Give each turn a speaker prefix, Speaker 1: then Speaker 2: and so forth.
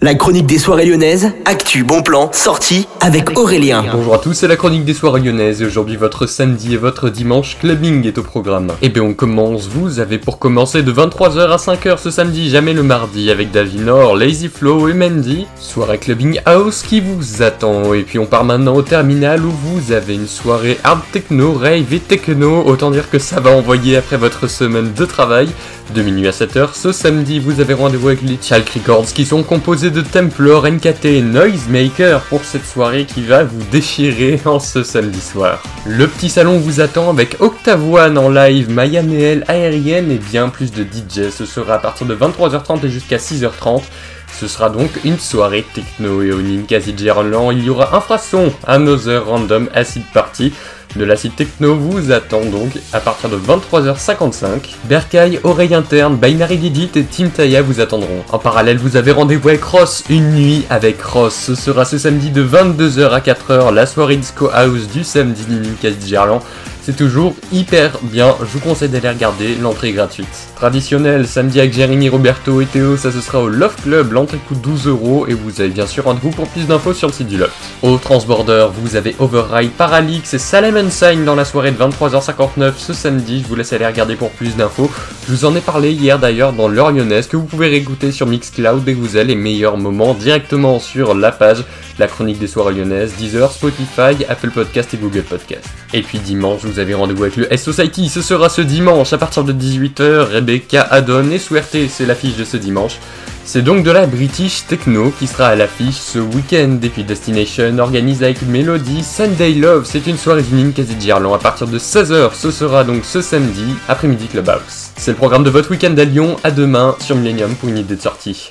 Speaker 1: La chronique des soirées lyonnaises, actu, bon plan, sortie avec Aurélien.
Speaker 2: Bonjour à tous, c'est la chronique des soirées lyonnaises et aujourd'hui votre samedi et votre dimanche clubbing est au programme. Et eh bien on commence, vous avez pour commencer de 23h à 5h ce samedi, jamais le mardi avec Davinor, Lazy Flow et Mandy, soirée clubbing house qui vous attend. Et puis on part maintenant au terminal où vous avez une soirée hard techno, rave et techno, autant dire que ça va envoyer après votre semaine de travail. De minuit à 7h, ce samedi vous avez rendez-vous avec les Chalk Records qui sont composés de Templar, NKT et Noisemaker pour cette soirée qui va vous déchirer en ce samedi soir. Le petit salon vous attend avec Octave One en live, Maya Neel aérienne et bien plus de DJ. Ce sera à partir de 23h30 et jusqu'à 6h30. Ce sera donc une soirée techno et au Ninkasi il y aura Infrason, Another Random Acid Party, de l'acide techno vous attend donc à partir de 23h55. Berkay, Oreille Interne, Binary Didit et Team Taya vous attendront. En parallèle, vous avez rendez-vous avec Ross, une nuit avec Ross. Ce sera ce samedi de 22h à 4h, la soirée Disco House du samedi Ninkasi Gerland. C'est toujours hyper bien, je vous conseille d'aller regarder, l'entrée gratuite. Traditionnel, samedi avec Jérémy, Roberto et Théo, ça ce sera au Loft Club, l'entrée coûte 12 euros et vous avez bien sûr rendez-vous pour plus d'infos sur le site du Loft. Au Transborder, vous avez Override, Paralix et Salem Sign dans la soirée de 23h59 ce samedi, je vous laisse aller regarder pour plus d'infos. Je vous en ai parlé hier d'ailleurs dans l'heure lyonnaise que vous pouvez réécouter sur Mixcloud dès que vous avez les meilleurs moments directement sur la page La Chronique des Soirées Lyonnaises, Deezer, Spotify, Apple Podcast et Google Podcast. Et puis dimanche, vous avez rendez-vous avec le S-Society, ce sera ce dimanche à partir de 18h, Rebecca, Adon et Suerte, c'est l'affiche de ce dimanche. C'est donc de la British Techno qui sera à l'affiche ce week-end. Et puis Destination organise avec Melody Sunday Love. C'est une soirée du quasi d'Irlande à partir de 16h. Ce sera donc ce samedi, après-midi Clubhouse. C'est le programme de votre week-end à Lyon. À demain sur Millennium pour une idée de sortie.